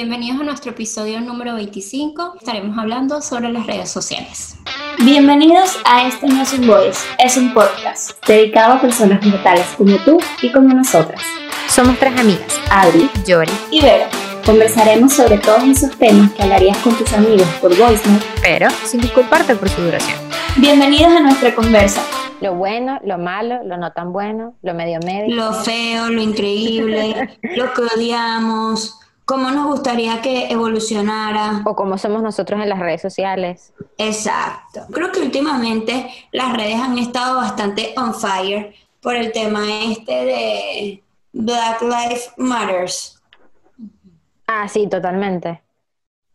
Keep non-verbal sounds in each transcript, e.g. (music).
Bienvenidos a nuestro episodio número 25. Estaremos hablando sobre las redes sociales. Bienvenidos a Este No es un Voice, es un podcast dedicado a personas mortales como tú y como nosotras. Somos tres amigas, Adri, Yori y Vera. Conversaremos sobre todos esos temas que hablarías con tus amigos por VoiceNote, pero sin disculparte por su duración. Bienvenidos a nuestra conversa. Lo bueno, lo malo, lo no tan bueno, lo medio medio. Lo feo, lo increíble, lo que odiamos, cómo nos gustaría que evolucionara. O cómo somos nosotros en las redes sociales. Exacto. Creo que últimamente las redes han estado bastante on fire por el tema este de Black Lives Matters. Ah, sí, totalmente.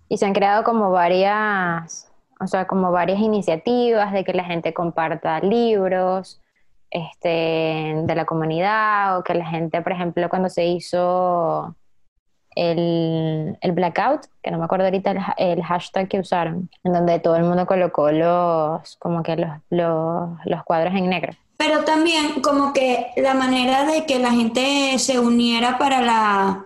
Y se han creado como varias, o sea, como varias iniciativas de que la gente comparta libros este, de la comunidad o que la gente, por ejemplo, cuando se hizo el, el blackout, que no me acuerdo ahorita el, el, hashtag que usaron, en donde todo el mundo colocó los, como que los, los, los cuadros en negro. Pero también como que la manera de que la gente se uniera para la,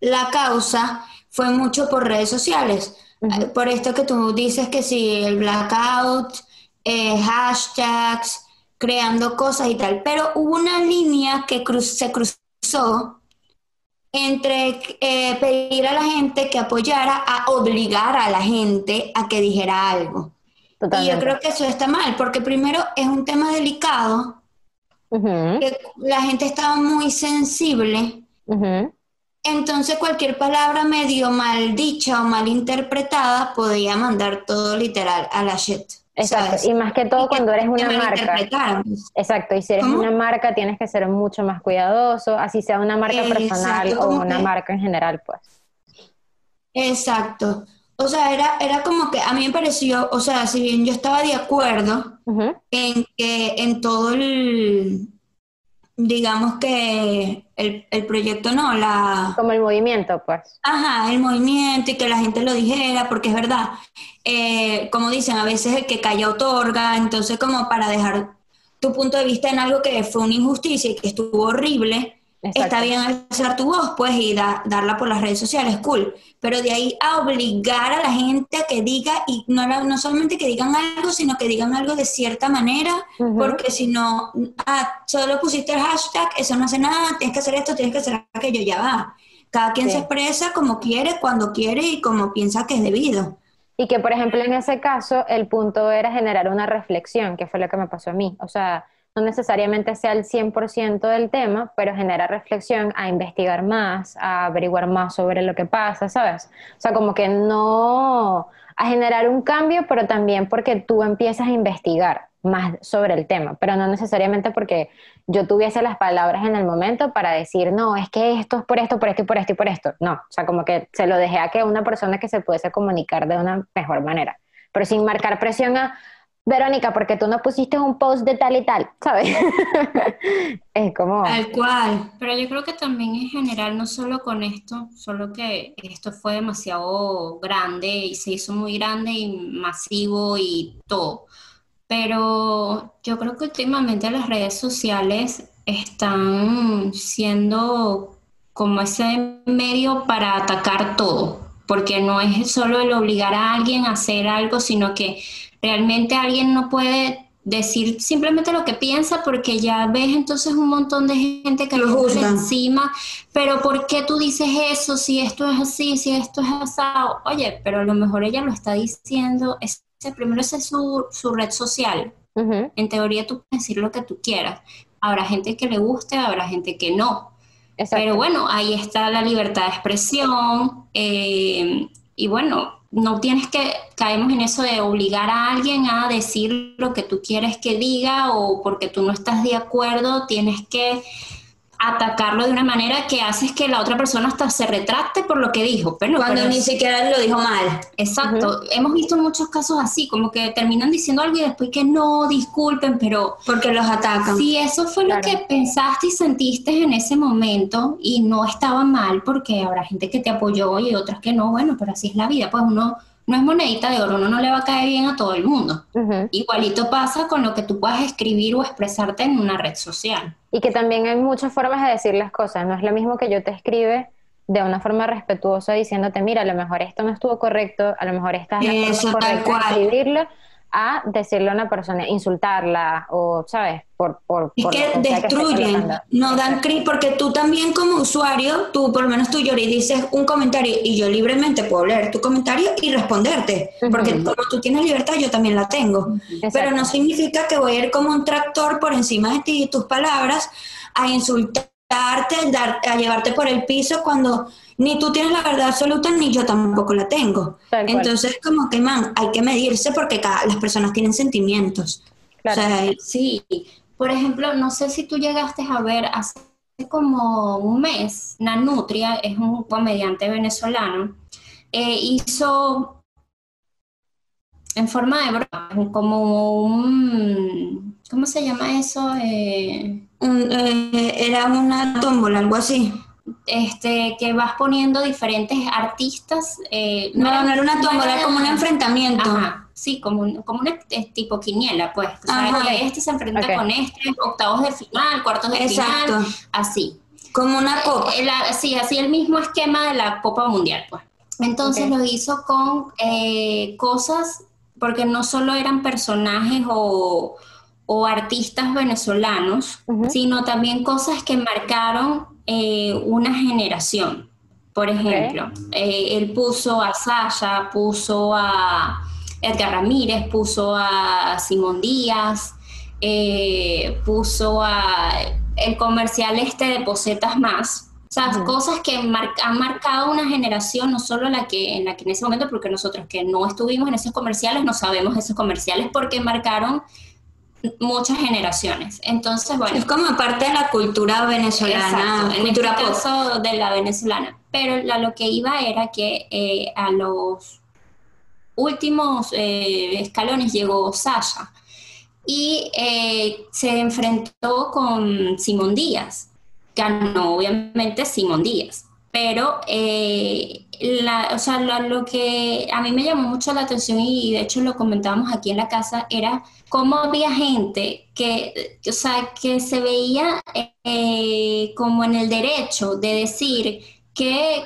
la causa fue mucho por redes sociales. Uh-huh. Por esto que tú dices que si el blackout, eh, hashtags, creando cosas y tal. Pero hubo una línea que cruz, se cruzó entre eh, pedir a la gente que apoyara a obligar a la gente a que dijera algo. Totalmente. Y yo creo que eso está mal, porque primero es un tema delicado, que la gente estaba muy sensible, entonces cualquier palabra medio mal dicha o mal interpretada podía mandar todo literal a la shit. Exacto, y más que todo cuando eres una marca. Exacto, y si eres ¿Cómo? una marca tienes que ser mucho más cuidadoso, así sea una marca Exacto, personal o una que... marca en general, pues. Exacto. O sea, era, era como que a mí me pareció, o sea, si bien yo estaba de acuerdo uh -huh. en que en todo el, digamos que el, el, proyecto no, la... Como el movimiento, pues. Ajá, el movimiento y que la gente lo dijera, porque es verdad, eh, como dicen, a veces el que calla otorga, entonces como para dejar tu punto de vista en algo que fue una injusticia y que estuvo horrible. Está bien alzar tu voz, pues, y da, darla por las redes sociales, cool. Pero de ahí a obligar a la gente a que diga, y no, no solamente que digan algo, sino que digan algo de cierta manera, uh -huh. porque si no, ah, solo pusiste el hashtag, eso no hace nada, tienes que hacer esto, tienes que hacer aquello, ya va. Cada quien sí. se expresa como quiere, cuando quiere y como piensa que es debido. Y que, por ejemplo, en ese caso, el punto era generar una reflexión, que fue lo que me pasó a mí. O sea, no necesariamente sea el 100% del tema, pero genera reflexión a investigar más, a averiguar más sobre lo que pasa, ¿sabes? O sea, como que no a generar un cambio, pero también porque tú empiezas a investigar más sobre el tema, pero no necesariamente porque yo tuviese las palabras en el momento para decir, no, es que esto es por esto, por esto y por esto y por esto. No, o sea, como que se lo dejé a que una persona que se pudiese comunicar de una mejor manera, pero sin marcar presión a, Verónica, porque tú no pusiste un post de tal y tal, ¿sabes? (laughs) es como... Tal cual. Pero yo creo que también en general, no solo con esto, solo que esto fue demasiado grande y se hizo muy grande y masivo y todo. Pero yo creo que últimamente las redes sociales están siendo como ese medio para atacar todo, porque no es solo el obligar a alguien a hacer algo, sino que realmente alguien no puede decir simplemente lo que piensa porque ya ves entonces un montón de gente que lo juzga encima, pero ¿por qué tú dices eso? Si esto es así, si esto es asado, oye, pero a lo mejor ella lo está diciendo, ese, primero esa es su, su red social, uh -huh. en teoría tú puedes decir lo que tú quieras, habrá gente que le guste, habrá gente que no, Exacto. pero bueno, ahí está la libertad de expresión eh, y bueno, no tienes que, caemos en eso de obligar a alguien a decir lo que tú quieres que diga o porque tú no estás de acuerdo, tienes que atacarlo de una manera que haces que la otra persona hasta se retracte por lo que dijo. Pero, Cuando pero ni siquiera lo dijo mal. Exacto. Uh -huh. Hemos visto muchos casos así, como que terminan diciendo algo y después que no, disculpen, pero... Porque los atacan. Si eso fue claro. lo que pensaste y sentiste en ese momento y no estaba mal, porque habrá gente que te apoyó y otras que no, bueno, pero así es la vida, pues uno no es monedita de oro, uno no le va a caer bien a todo el mundo. Uh -huh. Igualito pasa con lo que tú puedas escribir o expresarte en una red social. Y que también hay muchas formas de decir las cosas, no es lo mismo que yo te escribe de una forma respetuosa diciéndote, mira, a lo mejor esto no estuvo correcto, a lo mejor esta es la Eso, forma correcta de escribirlo, a decirle a una persona, insultarla o, ¿sabes? Por, por, Es por que destruyen, no dan clic, porque tú también como usuario, tú por lo menos tú Yori dices un comentario y yo libremente puedo leer tu comentario y responderte, porque como tú tienes libertad, yo también la tengo. Exacto. Pero no significa que voy a ir como un tractor por encima de ti y tus palabras a insultarte, a llevarte por el piso cuando ni tú tienes la verdad absoluta ni yo tampoco la tengo. Entonces, como que, man, hay que medirse porque cada, las personas tienen sentimientos. Claro. O sea, Sí, por ejemplo, no sé si tú llegaste a ver hace como un mes, Nanutria, es un comediante venezolano, eh, hizo en forma de broma, como un, ¿cómo se llama eso? Eh, un- eh, era una tómbola, algo así. Este, que vas poniendo diferentes artistas. eh, No, no era una tómbola, era- era como un enfrentamiento. Ajá, sí, como, un- como una eh, tipo quiniela, pues. O sea, que este se enfrenta con este, octavos de final, cuartos de Exacto. final, así. Como una copa. Eh, la- sí, así el mismo esquema de la Copa Mundial, pues. Entonces lo hizo con eh, cosas, porque no solo eran personajes o, o artistas venezolanos, sino también cosas que marcaron eh, una generación. Por ejemplo, eh, él puso a Sasha, puso a Edgar Ramírez, puso a Simón Díaz, eh, puso a el comercial este de Posetas Más. O sea, Ujú. cosas que mar- han marcado una generación, no solo la que, en la que en ese momento, porque nosotros que no estuvimos en esos comerciales, no sabemos esos comerciales porque marcaron muchas generaciones. Entonces, bueno. Es como parte de la cultura venezolana, Exacto, en cultura este pop. caso de la venezolana. Pero la- lo que iba era que eh, a los últimos eh, escalones llegó Sasha y eh, se enfrentó con Simón Díaz. Ganó obviamente Simón Díaz. Pero eh, la- o sea, lo, lo que a mí me llamó mucho la atención y de hecho lo comentábamos aquí en la casa era cómo había gente que, o sea, que se veía eh, como en el derecho de decir que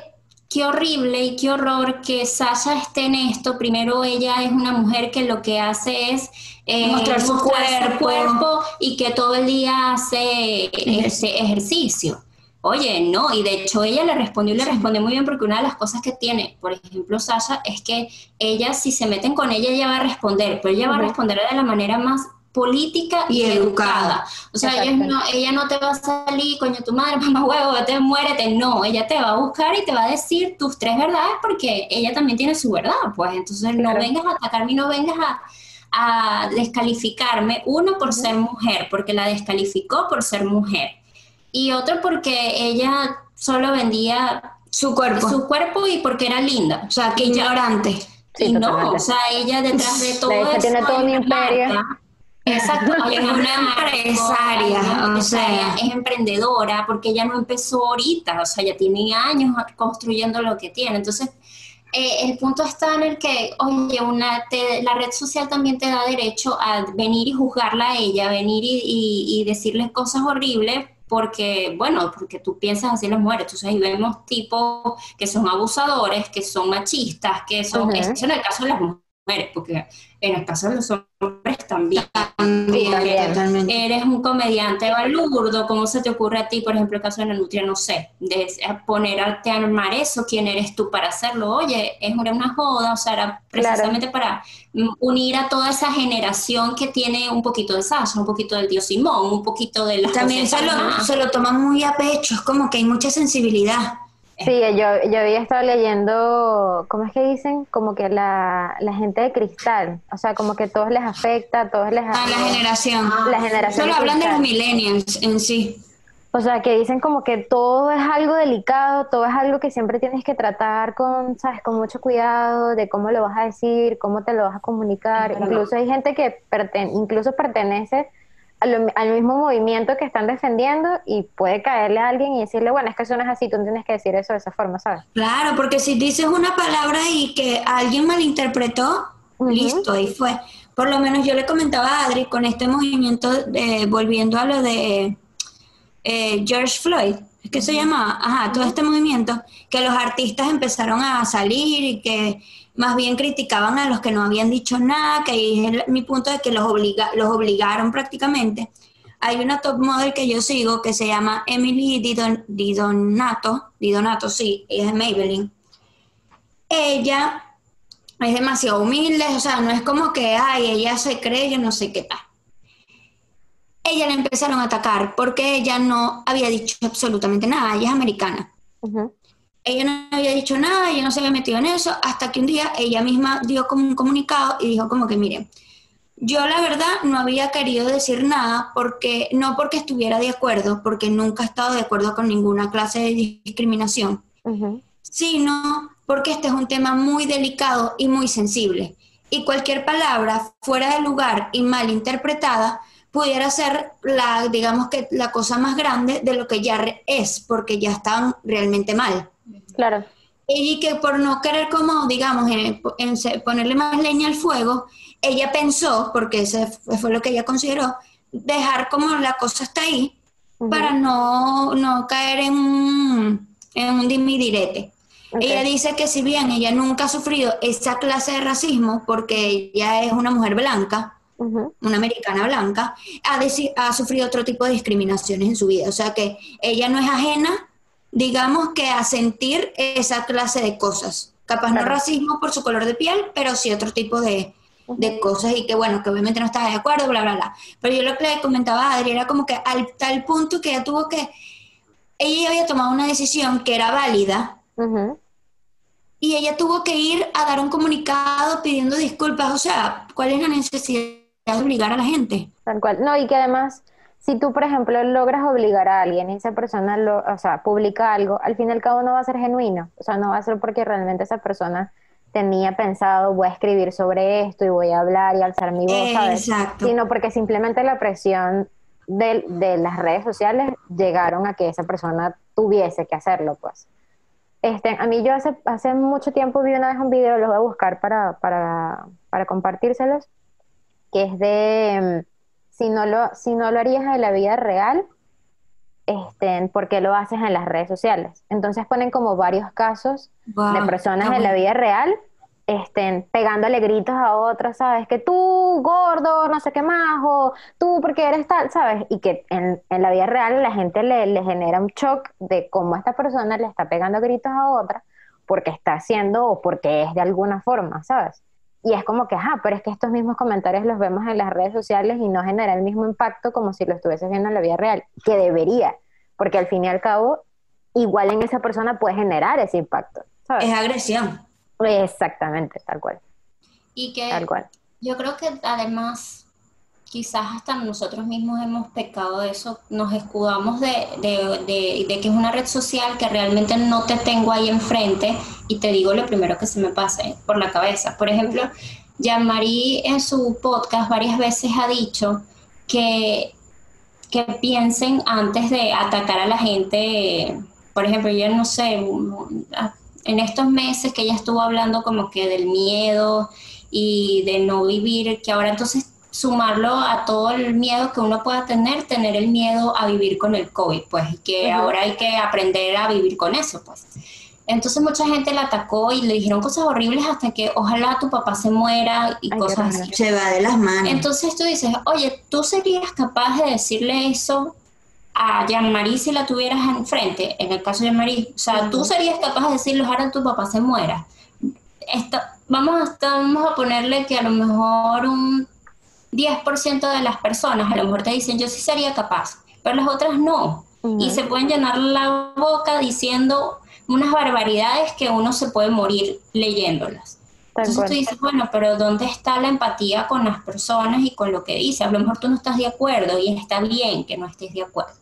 qué horrible y qué horror que Sasha esté en esto. Primero ella es una mujer que lo que hace es eh, Mostrar su cuerpo. cuerpo y que todo el día hace ese ejercicio. Oye, no, y de hecho ella le respondió y le respondió muy bien porque una de las cosas que tiene, por ejemplo, Sasha, es que ella, si se meten con ella, ella va a responder, pero ella va a responder de la manera más política y, Y educada. educada. O sea, ella no, ella no te va a salir, coño, tu madre, (laughs) mamá huevo, vete, muérete. No, ella te va a buscar y te va a decir tus tres verdades porque ella también tiene su verdad. Pues entonces no vengas a atacarme y no vengas a, a descalificarme. Uno, por ser mujer, porque la descalificó por ser mujer. Y otro, porque ella solo vendía Su cuerpo. su cuerpo y porque era linda. o sea, que ignorante. Sí, y no, o sea, ella detrás de todo eso tiene todo un imperio. Exacto, Es una (laughs) empresaria, o sea. es emprendedora porque ella no empezó ahorita, o sea, ya tiene años construyendo lo que tiene. Entonces, eh, el punto está en el que, oye, una te- la red social también te da derecho a venir y juzgarla a ella, venir y, y, y decirle cosas horribles porque, bueno, porque tú piensas así las mujeres. Entonces ahí vemos tipos que son abusadores, que son machistas, que son, Ujú. eso en el caso de las mujeres, porque en el caso de los hombres también. También, también. totalmente. Eres un comediante balurdo, ¿cómo se te ocurre a ti, por ejemplo, el caso de la nutria, no sé, de ponerte a armar eso, quién eres tú para hacerlo? Oye, es una, joda, o sea, era precisamente para mm, unir a toda esa generación que tiene un poquito de Sasha, un poquito del tío Simón, un poquito de las También se lo, se lo toman muy a pecho, es como que hay mucha sensibilidad. Sí, yo, yo había estado leyendo, ¿cómo es que dicen? Como que la, la gente de cristal, o sea, como que todos les afecta, todos les A la afecta. generación. La generación Solo de hablan de los millennials en sí. O sea, que dicen como que todo es algo delicado, todo es algo que siempre tienes que tratar con, ¿sabes? Con mucho cuidado de cómo lo vas a decir, cómo te lo vas a comunicar. Incluso hay gente que perten- incluso pertenece a lo- al mismo movimiento que están defendiendo y puede caerle a alguien y decirle, bueno, es que eso no es así, tú tienes que decir eso de esa forma, ¿sabes? Claro, porque si dices una palabra y que alguien malinterpretó, listo, ahí fue. Por lo menos yo le comentaba a Adri con este movimiento, de, volviendo a lo de eh, George Floyd, es que se llamaba, ajá, todo este movimiento, que los artistas empezaron a salir y que más bien criticaban a los que no habían dicho nada, que ahí es mi punto de que los, obliga, los obligaron prácticamente. Hay una top model que yo sigo que se llama Emily Didon, Didonato, Didonato, sí, ella es Maybelline. Ella es demasiado humilde, o sea, no es como que, ay, ella se cree, yo no sé qué tal. Ella le empezaron a atacar porque ella no había dicho absolutamente nada, ella es americana. Ella no había dicho nada, ella no se había metido en eso, hasta que un día ella misma dio como un comunicado y dijo como que, miren, yo la verdad no había querido decir nada porque no porque estuviera de acuerdo, porque nunca he estado de acuerdo con ninguna clase de discriminación, sino porque este es un tema muy delicado y muy sensible. Y cualquier palabra fuera de lugar y mal interpretada pudiera ser la, digamos que la cosa más grande de lo que ya es, porque ya están realmente mal. Claro. Y que por no querer como, digamos, ponerle más leña al fuego, ella pensó, porque ese fue lo que ella consideró, dejar como la cosa está ahí para no, no caer en un, en un dimidirete. Ella dice que si bien ella nunca ha sufrido esa clase de racismo, porque ella es una mujer blanca, una americana blanca, ha, ha sufrido otro tipo de discriminaciones en su vida. O sea que ella no es ajena, digamos que a sentir esa clase de cosas. Capaz no racismo por su color de piel, pero sí otro tipo de, de cosas y que bueno, que obviamente no estaba de acuerdo, bla, bla, bla. Pero yo lo que le comentaba a Adri era como que al tal punto que ella tuvo que, ella había tomado una decisión que era válida y ella tuvo que ir a dar un comunicado pidiendo disculpas, o sea, ¿cuál es la necesidad de obligar a la gente? Tal cual, no, y que además... Si tú, por ejemplo, logras obligar a alguien y esa persona, lo, o sea, publica algo, al fin y al cabo no va a ser genuino. O sea, no va a ser porque realmente esa persona tenía pensado, voy a escribir sobre esto y voy a hablar y alzar mi voz, ¿sabes? Sino porque simplemente la presión de, de, las redes sociales llegaron a que esa persona tuviese que hacerlo, pues. Este, a mí yo hace, hace mucho tiempo vi una vez un video, lo voy a buscar para, para, para compartírselos, que es de, mm, si no, lo, si no lo harías en la vida real, este, ¿por qué lo haces en las redes sociales? Entonces ponen como varios casos de personas en la vida real estén pegándole gritos a otros, ¿sabes? Que tú, gordo, no sé qué más, o tú porque eres tal, ¿sabes? Y que en, la vida real la gente le, le, genera un shock de cómo esta persona le está pegando gritos a otra porque está haciendo o porque es de alguna forma, ¿sabes? Y es como que, ajá, pero es que estos mismos comentarios los vemos en las redes sociales y no genera el mismo impacto como si lo estuvieses viendo en la vida real, que debería, porque al fin y al cabo, igual en esa persona puede generar ese impacto. ¿sabes? Es agresión. Exactamente, tal cual. Y que tal cual. yo creo que además, quizás hasta nosotros mismos hemos pecado de eso, nos escudamos de, de, que es una red social que realmente no te tengo ahí enfrente y te digo lo primero que se me pase por la cabeza. Por ejemplo, Jean-Marie en su podcast varias veces ha dicho que, que piensen antes de atacar a la gente. Por ejemplo, yo no sé, en estos meses que ella estuvo hablando como que del miedo y de no vivir, que ahora entonces sumarlo a todo el miedo que uno pueda tener, tener el miedo a vivir con el COVID, pues, que ahora hay que aprender a vivir con eso, pues. Entonces mucha gente la atacó y le dijeron cosas horribles hasta que ojalá tu papá se muera y cosas así. Se va de las manos. Entonces tú dices, oye, ¿tú serías capaz de decirle eso a Jean-Marie si la tuvieras enfrente, en el caso de Jean-Marie, o sea, tú serías capaz de decirle, ahora tu papá se muera. vamos, a, vamos a ponerle que a lo mejor un 10% de las personas a lo mejor te dicen, yo sí sería capaz, pero las otras no. Y se pueden llenar la boca diciendo unas barbaridades que uno se puede morir leyéndolas. Entonces tú dices, bueno, pero ¿dónde está la empatía con las personas y con lo que dice? A lo mejor tú no estás de acuerdo y está bien que no estés de acuerdo,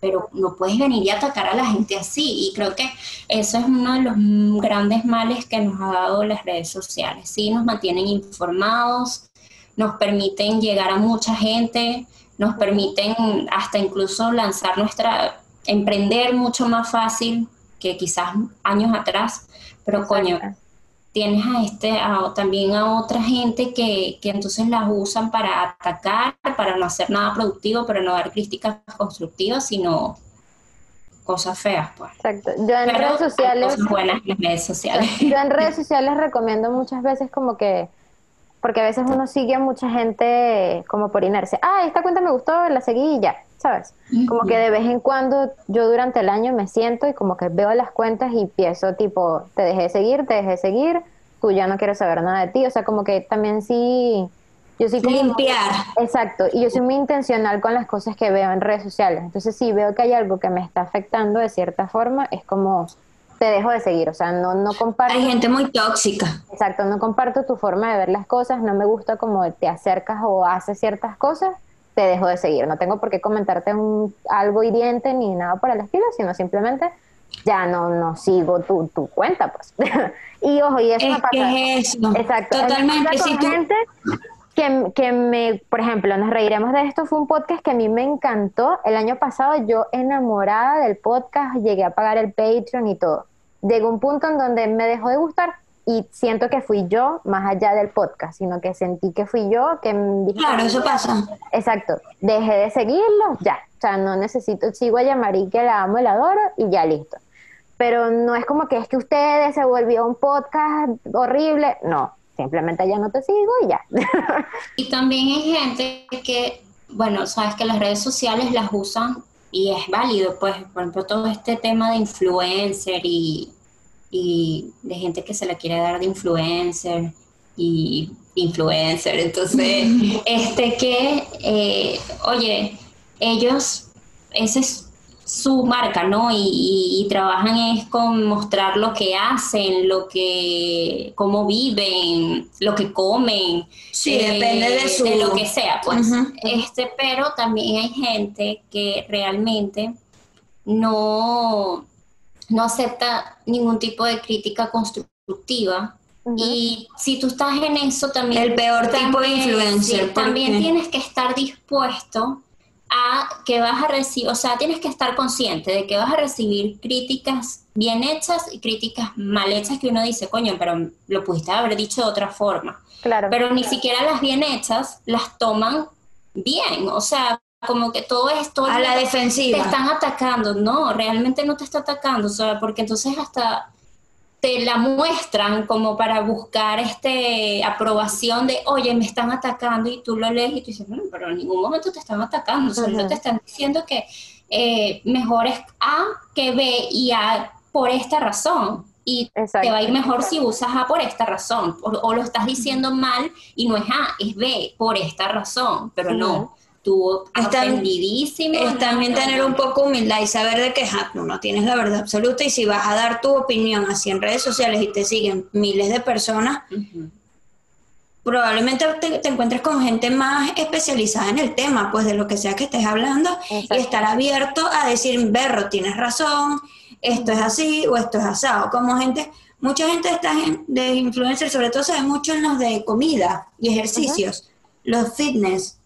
pero no puedes venir y atacar a la gente así. Y creo que eso es uno de los grandes males que nos ha dado las redes sociales. Sí, nos mantienen informados, nos permiten llegar a mucha gente, nos permiten hasta incluso lanzar nuestra, emprender mucho más fácil que quizás años atrás, pero coño tienes a este, también a otra gente que, que, entonces las usan para atacar, para no hacer nada productivo, para no dar críticas constructivas, sino cosas feas, pues. Exacto. Yo en Pero redes sociales, cosas buenas en las redes sociales. yo en (laughs) redes sociales recomiendo muchas veces como que, porque a veces uno sigue a mucha gente como por inercia. Ah, esta cuenta me gustó, la seguí y ya, ¿sabes? Como que de vez en cuando yo durante el año me siento y como que veo las cuentas y pienso tipo, te dejé de seguir, te dejé de seguir, tú ya no quieres saber nada de ti. O sea, como que también sí, yo sí como... Limpiar. Exacto, y yo soy muy intencional con las cosas que veo en redes sociales. Entonces, si veo que hay algo que me está afectando de cierta forma, es como te dejo de seguir. O sea, no, no comparto. Hay gente muy tóxica. Exacto, no comparto tu forma de ver las cosas, no me gusta como te acercas o haces ciertas cosas, te dejo de seguir. No tengo por qué comentarte un, algo hiriente ni nada por el estilo, sino simplemente ya no, no sigo tu, tu cuenta, pues. (laughs) y ojo, y eso me Es pasa. que es eso. Exacto. Me Totalmente. pasa Si tú- gente que, que me, por ejemplo, nos reiremos de esto, fue un podcast que a mí me encantó. El año pasado yo enamorada del podcast, llegué a pagar el Patreon y todo. Llegó un punto en donde me dejó de gustar y siento que fui yo más allá del podcast, sino que sentí que fui yo que dije, Claro, eso pasa. Exacto, dejé de seguirlo, ya, o sea, no necesito, sigo a Yamari que la amo y la adoro y ya listo. Pero no es como que es que ustedes se volvió un podcast horrible, no, simplemente ya no te sigo y ya. (laughs) Y también hay gente que, bueno, sabes que las redes sociales las usan y es válido, pues, por ejemplo, todo este tema de influencer y, y de gente que se le quiere dar de influencer y influencer, entonces, (laughs) este que, eh, oye, ellos, ese es su marca, ¿no? Y, y- y trabajan es con mostrar lo que hacen, lo que, cómo viven, lo que comen, Sí, eh, depende de su... lo que sea, pues. Este, pero también hay gente que realmente no, no acepta ningún tipo de crítica constructiva. Y si tú estás en eso también... El peor tipo de influencer, sí, también tienes que estar dispuesto a que vas a recibir, o sea, tienes que estar consciente de que vas a recibir críticas bien hechas y críticas mal hechas que uno dice, coño, pero lo pudiste haber dicho de otra forma Claro. pero ni siquiera las bien hechas las toman bien, o sea, como que todo esto A la te defensiva. están atacando, no, realmente no te está atacando, o sea, porque entonces hasta te la muestran como para buscar este aprobación de, oye, me están atacando y tú lo lees y tú dices, bueno, pero en ningún momento te están atacando, solo te están diciendo que eh, mejor es A que B y A por esta razón. Y Exacto. te va a ir mejor si usas A por esta razón, o, o lo estás diciendo mal y no es A, es B por esta razón, pero no, tú ofendidísimo. Es también no, tener un poco humildad y saber de que ja, no tienes la verdad absoluta y si vas a dar tu opinión así en redes sociales y te siguen miles de personas, probablemente te, te encuentres con gente más especializada en el tema, pues de lo que sea que estés hablando Exacto. y estar abierto a decir, Berro, tienes razón, esto es así o esto es asado. Como gente, mucha gente gen- de influencers, sobre todo se ve mucho en los de comida y ejercicios, los fitness,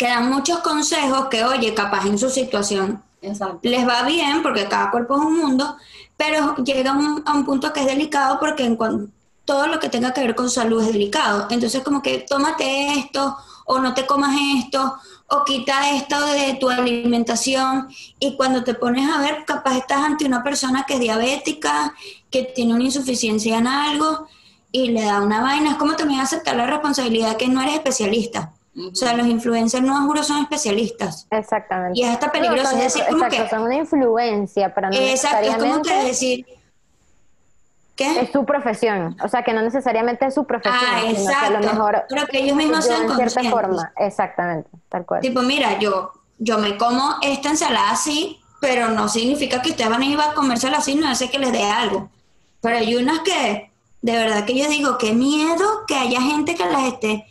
que dan muchos consejos que, oye, capaz en su situación Exacto. les va bien porque cada cuerpo es un mundo, pero llega a un, a un punto que es delicado porque en cuan- todo lo que tenga que ver con salud es delicado. Entonces como que tómate esto o no te comas esto o quita esto de tu alimentación y cuando te pones a ver capaz estás ante una persona que es diabética, que tiene una insuficiencia en algo y le da una vaina. Es como también aceptar la responsabilidad que no eres especialista. O sea, los influencers no juro son especialistas. Exactamente. Y es hasta peligroso, No, es decir, como exacto, que- son una influencia, pero no Exacto, es como necesariamente que decir. ¿Qué? es su profesión. O sea, que no necesariamente es su profesión, Ah, sino que a lo exacto. mejor Pero que ellos mismos sean en cierta forma. Exactamente, tal cual. Tipo, mira, yo, yo me como esta ensalada así, pero no significa que ustedes van a ir a comérsela así, no hace que les dé algo. Pero hay unas que, de verdad que yo digo, qué miedo que haya gente que las esté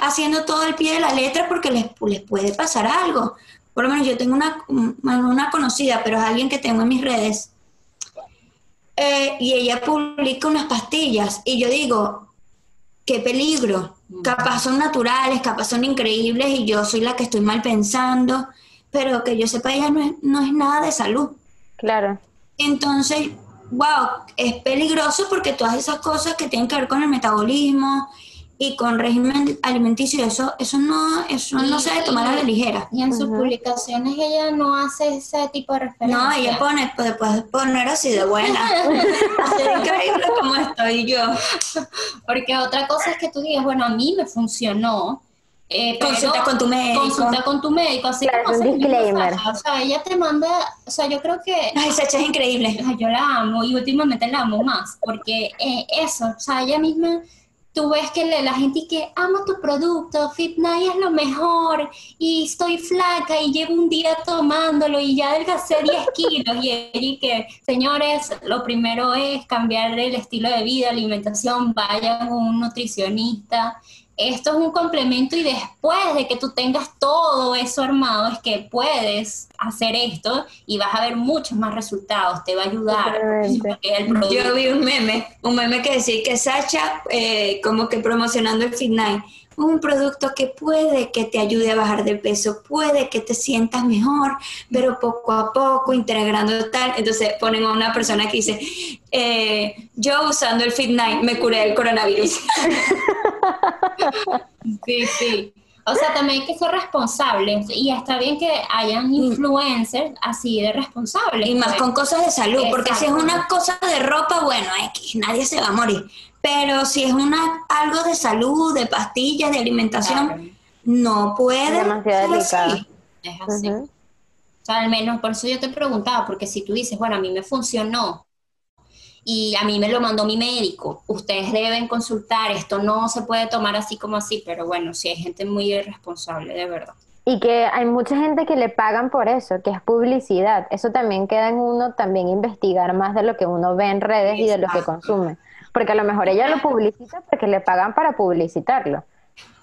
haciendo todo el pie de la letra porque les, les puede pasar algo. Por lo menos yo tengo una, bueno, una conocida, pero es alguien que tengo en mis redes, eh, y ella publica unas pastillas, y yo digo, qué peligro. Capaz son naturales, capaz son increíbles y yo soy la que estoy mal pensando, pero que yo sepa, ella no es, no es nada de salud. Claro. Entonces, wow, es peligroso porque todas esas cosas que tienen que ver con el metabolismo y con régimen alimenticio, eso, eso no, eso no se debe tomar a la ligera. Y en sus publicaciones ella no hace ese tipo de referencia. No, ella pone, pues puedes poner así de buena. (laughs) así de increíble como estoy yo. Porque otra cosa es que tú digas, bueno, a mí me funcionó. Eh, pero Consulta con tu médico. Consulta con tu médico, así Claro, como un disclaimer. O sea, ella te manda, o sea, yo creo que Ay, Sacha es increíble. Ay, yo la amo y últimamente la amo más, porque eh, eso, o sea, ella misma, tú ves que la gente que ama tu producto, Fit Night es lo mejor, y estoy flaca y llevo un día tomándolo y ya adelgacé 10 (laughs) kilos, y y que, señores, lo primero es cambiar el estilo de vida, alimentación, vayan a un nutricionista. Esto es un complemento y después de que tú tengas todo eso armado es que puedes hacer esto y vas a ver muchos más resultados, te va a ayudar. Yo vi un meme, un meme que decía que Sacha, eh, como que promocionando el Fit Night, un producto que puede que te ayude a bajar de peso, puede que te sientas mejor, pero poco a poco, integrando tal. Entonces ponen a una persona que dice, eh, yo usando el Fit Night me curé del coronavirus. (laughs) Sí, sí. O sea, también hay que ser responsables y está bien que hayan influencers así de responsables. Y más pues. con cosas de salud, porque si es una cosa de ropa, bueno, X, nadie se va a morir. Pero si es una algo de salud, de pastillas, de alimentación, Claro, no puede. Demasiado ser así. delicado. es así. O sea, al menos por eso yo te preguntaba, porque si tú dices, bueno, a mí me funcionó y a mí me lo mandó mi médico, ustedes deben consultar, esto no se puede tomar así como así, pero bueno, si hay gente muy irresponsable, de verdad. Y que hay mucha gente que le pagan por eso, que es publicidad. Eso también queda en uno también investigar más de lo que uno ve en redes y de lo que consume. Porque a lo mejor ella lo publicita porque le pagan para publicitarlo.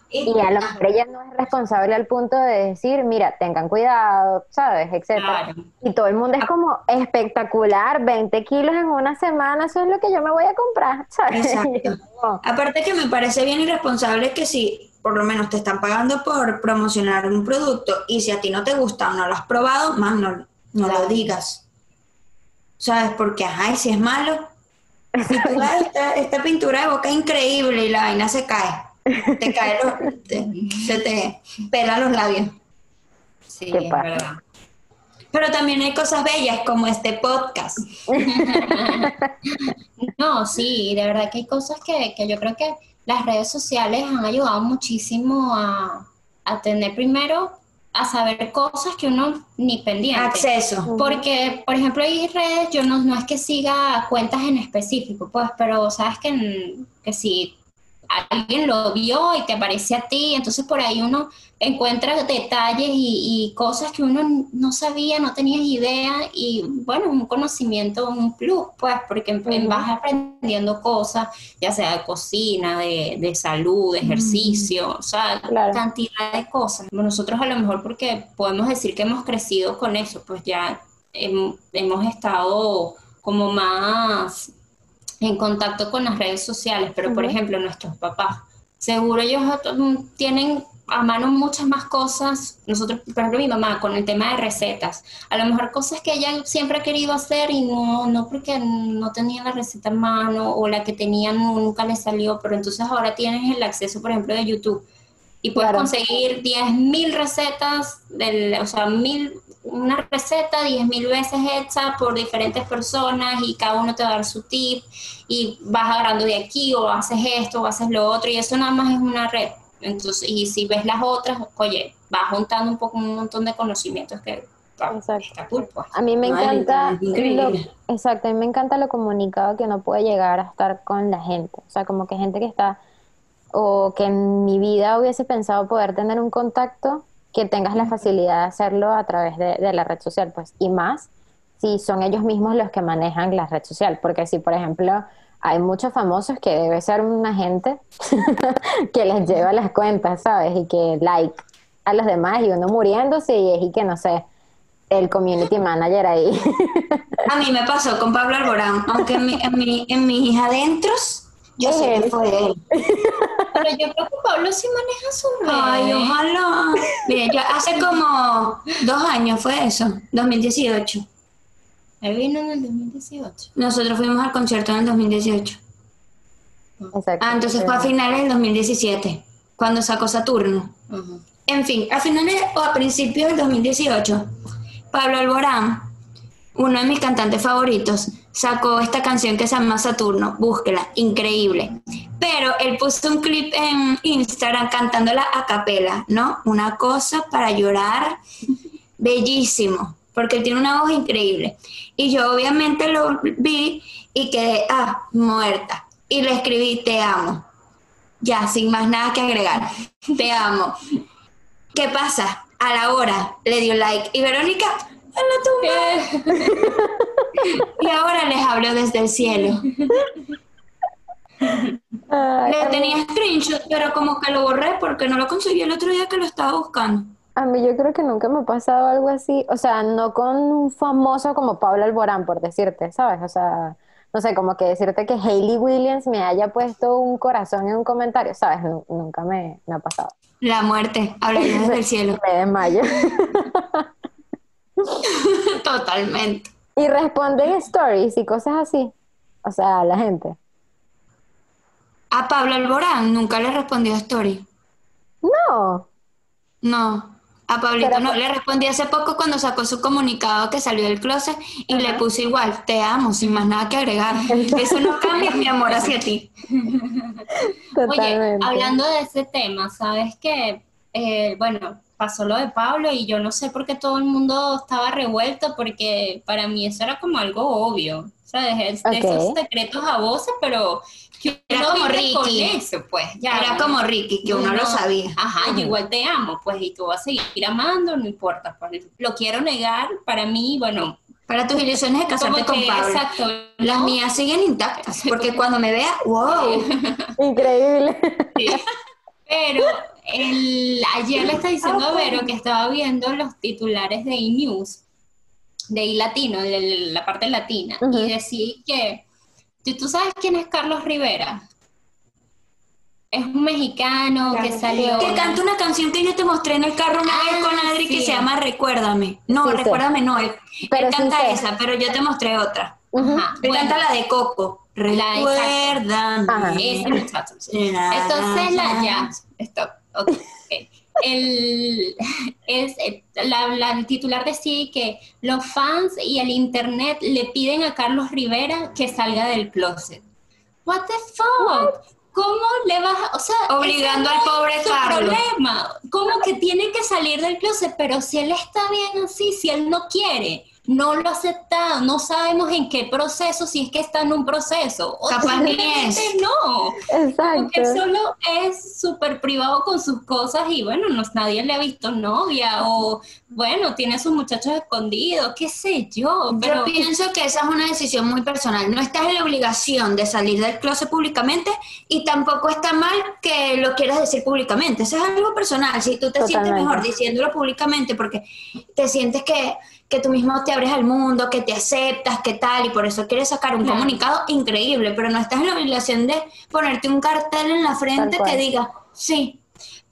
Y a lo mejor ella no es responsable al punto de decir, mira, tengan cuidado, ¿sabes? Etcétera. Claro. Y todo el mundo es como espectacular, 20 kilos en una semana, eso es lo que yo me voy a comprar, ¿sabes? (laughs) Exacto. Aparte que me parece bien irresponsable que si por lo menos te están pagando por promocionar un producto y si a ti no te gusta o no lo has probado, más no, no lo digas. ¿Sabes? Porque, ajá, y si es malo, y tú, "Ay, esta, esta pintura de boca es increíble y la vaina se cae. Te cae los, te- se te pelan los labios. Sí, ¿Qué es verdad. Pero también hay cosas bellas como este podcast. (laughs) No, sí, de verdad que hay cosas que, que yo creo que las redes sociales han ayudado muchísimo a, a tener primero, a saber cosas que uno ni pendiente. Acceso. Porque, por ejemplo, hay redes, yo no, no es que siga cuentas en específico, pues, pero sabes que, que si alguien lo vio y te aparece a ti, entonces por ahí uno encuentra detalles y, y cosas que uno no sabía, no tenías idea, y bueno, un conocimiento, un plus, pues, porque vas aprendiendo cosas, ya sea de cocina, de, de salud, de ejercicio, o sea, Claro. cantidad de cosas. Nosotros a lo mejor porque podemos decir que hemos crecido con eso, pues ya hem- hemos estado como más en contacto con las redes sociales, pero por ejemplo nuestros papás, seguro ellos mm, tienen a mano muchas más cosas, nosotros, por ejemplo mi mamá con el tema de recetas, a lo mejor cosas que ella siempre ha querido hacer y no, no porque no tenía la receta en mano o la que tenían nunca le salió, pero entonces ahora tienes el acceso, por ejemplo, de YouTube. Y puedes Claro. conseguir 10.000 recetas, del, o sea, mil, una receta 10.000 veces hecha por diferentes personas y cada uno te va a dar su tip y vas agarrando de aquí o haces esto o haces lo otro y eso nada más es una red. Entonces, y si ves las otras, oye, vas juntando un poco un montón de conocimientos que Exacto. cool, pues. A mí me encanta, lo- exacto, a mí me encanta lo comunicado que uno puede llegar a estar con la gente. O sea, como que gente que está, o que en mi vida hubiese pensado poder tener un contacto, que tengas la facilidad de hacerlo a través de, la red social, pues, y más si son ellos mismos los que manejan la red social. Porque si, por ejemplo, hay muchos famosos que debe ser una gente (laughs) que les lleva las cuentas, ¿sabes? Y que like a los demás y uno muriéndose y es y que no sé, el community manager ahí. (laughs) A mí me pasó con Pablo Alborán, aunque en, mi, en, mi- en mis adentros, yo sé que fue él. Pero yo creo que Pablo sí maneja su red. Ay, ojalá. Mire, yo hace como dos años fue eso, 2018. Él vino en el 2018. Nosotros fuimos al concierto en el 2018. Exacto. Ah, entonces fue a finales del 2017, cuando sacó Saturno. En fin, a finales o a principios del 2018, Pablo Alborán, uno de mis cantantes favoritos, sacó esta canción que se llama Saturno, búsquela, increíble. Pero él puso un clip en Instagram cantándola a capela, ¿no? Una cosa para llorar, bellísimo, porque él tiene una voz increíble. Y yo obviamente lo vi y quedé, ah, muerta. Y le escribí, te amo. Ya, sin más nada que agregar. Te amo. ¿Qué pasa? A la hora le dio like. Y Verónica, a la tumba. (laughs) (laughs) Y ahora les hablo desde el cielo. Ay, Le tenía screenshot, pero como que lo borré porque no lo conseguí el otro día que lo estaba buscando. a mí yo creo que nunca me ha pasado algo así, o sea, no con un famoso como Pablo Alborán, por decirte, ¿sabes? O sea, no sé, como que decirte que Hayley Williams me haya puesto un corazón en un comentario, ¿sabes? Nu- nunca me, me ha pasado. La muerte, hablé desde el (laughs) cielo. Me desmayo. (laughs) Totalmente. Y responden stories y cosas así, o sea, a la gente. A Pablo Alborán nunca le respondió story. No, No. A Pablito Pero no, le respondí hace poco cuando sacó su comunicado que salió del closet y le puse igual, te amo, sin más nada que agregar. (laughs) Eso no cambia mi amor hacia ti. Oye, totalmente. hablando de ese tema, sabes que, eh, bueno, pasó lo de Pablo y yo no sé por qué todo el mundo estaba revuelto, porque para mí eso era como algo obvio, ¿sabes? Es de Ok. esos secretos a voces, pero que Era uno como Ricky. con eso, pues. Ya, Era bueno. como Ricky, que uno lo sabía. Ajá, yo igual te amo, pues, y tú vas a seguir amando, no importa. pues, lo quiero negar, para mí, bueno, Para tus ilusiones de casarte con Pablo. exacto. Las ¿no? mías siguen intactas, porque cuando me vea, wow. (laughs) Increíble. Sí. Pero el, ayer le estaba diciendo a Vero que estaba viendo los titulares de E-News, de iLatino, de la parte latina, y decía que, ¿tú, tú sabes quién es Carlos Rivera? Es un mexicano que salió... Que canta una canción que yo te mostré en el carro una vez Ah, con Adri que se llama Recuérdame. No, Sí. Recuérdame no, él, Pero él sí canta esa, pero yo te mostré otra. Ujú. Ajá, Él bueno, canta la de Coco. Recuérdame. Ajá. ese muchacho. sí. Entonces, la, ya, stop, ok, ok. El, es, eh, la, titular decía que los fans y el internet le piden a Carlos Rivera que salga del closet. What the fuck? ¿Cómo le vas a, o sea, Obligando al pobre Carlos. problema? ¿Cómo que tiene que salir del closet? Pero si él está bien así, si él no quiere, no lo ha aceptado, no sabemos en qué proceso, si es que está en un proceso. O Capaz ni es. no. Porque él Exacto. solo es súper privado con sus cosas y bueno, no, nadie le ha visto novia o bueno, tiene sus muchachos escondidos, qué sé yo. Pero Yo pienso que esa es una decisión muy personal. No estás en la obligación de salir del closet públicamente y tampoco está mal que lo quieras decir públicamente. Eso es algo personal. Si tú te sientes mejor diciéndolo públicamente porque te sientes que, que tú mismo te abres al mundo, que te aceptas, que tal, y por eso quieres sacar un Claro. comunicado increíble, pero no estás en la obligación de ponerte un cartel en la frente que diga, sí,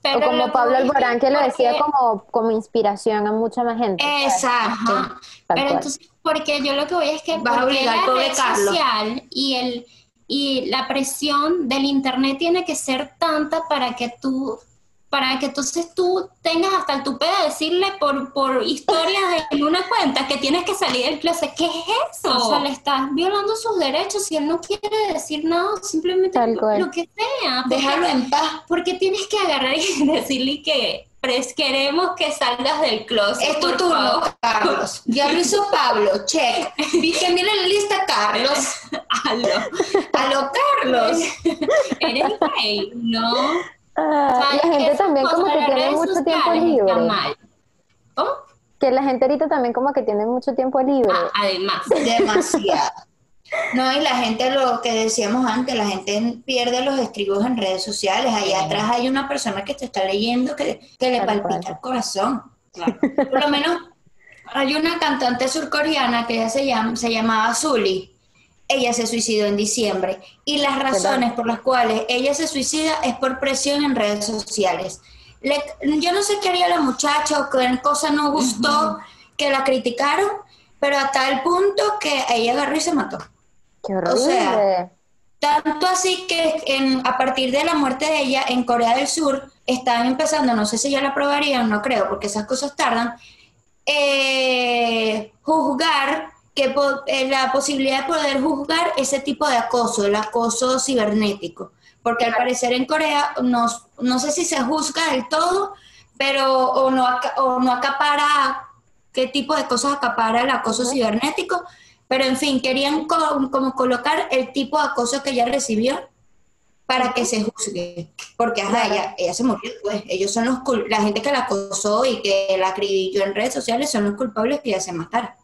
pero o como Pablo Alborán que lo decía porque- como, como inspiración a mucha más gente. exacto. Pero cual. entonces, porque yo lo que voy es que Vas a porque obligar la red social y el y la presión del internet tiene que ser tanta para que tú para que entonces tú tengas hasta el tupe de decirle por, por historias en una cuenta que tienes que salir del closet. ¿Qué es eso? O sea, le estás violando sus derechos. Si él no quiere decir nada, simplemente lo, que sea. Déjalo en paz. porque tienes que agarrar y (laughs) decirle que queremos que salgas del closet. Es tu turno. Carlos. (laughs) Ya lo hizo Pablo, check. Que mira la lista, Carlos. (laughs) Aló. Aló, Carlos. Eres gay, ¿no? Ah, la gente también como que tiene mucho tiempo libre. ¿Cómo? Que la gente ahorita también como que tiene mucho tiempo libre. Ah, además. Demasiado. No, y la gente, lo que decíamos antes, la gente pierde los estribos en redes sociales. Allá atrás hay una persona que te está leyendo que, que le palpita el corazón. Claro. Por lo menos hay una cantante surcoreana que ella se, llama, se llamaba Zully. Ella se suicidó en diciembre y las razones por las cuales ella se suicida es por presión en redes sociales. Le- yo no sé qué haría la muchacha o qué cosa no gustó que la criticaron, pero a tal punto que ella agarró y se mató. Qué horrible. o sea, Tanto así que en- a partir de la muerte de ella en Corea del Sur estaban empezando, no sé si ya la aprobarían, no creo, porque esas cosas tardan, eh, juzgar que po- eh, la posibilidad de poder juzgar ese tipo de acoso, el acoso cibernético, porque al parecer en Corea no, no sé si se juzga del todo, pero o no, o no acapara qué tipo de cosas acapara el acoso cibernético, pero en fin, querían co- como colocar el tipo de acoso que ella recibió para que se juzgue, porque ajá, ella, ella se murió, pues. Ellos son los la gente que la acosó y que la acribilló en redes sociales son los culpables que ella se matara.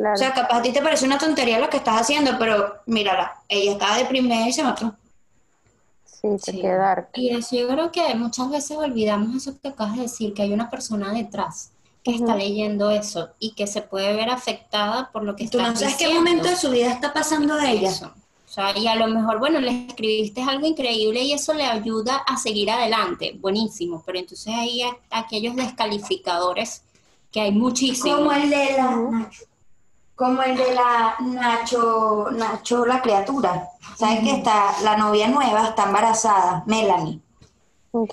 Claro. O sea, capaz a ti te parece una tontería lo que estás haciendo, pero mírala, ella estaba deprimida y se mató. sí, Sí. quedar. Y eso yo creo que muchas veces olvidamos eso que acabas de decir, que hay una persona detrás que está leyendo eso y que se puede ver afectada por lo que Tú está no sabes qué momento de su vida está pasando a ella. Eso. O sea, y a lo mejor, bueno, le escribiste algo increíble y eso le ayuda a seguir adelante. Buenísimo. Pero entonces hay aquellos descalificadores que hay muchísimos. Como el de la. Como el de la Nacho, Nacho la criatura. ¿Sabes que está la novia nueva está embarazada, Melanie? Ok.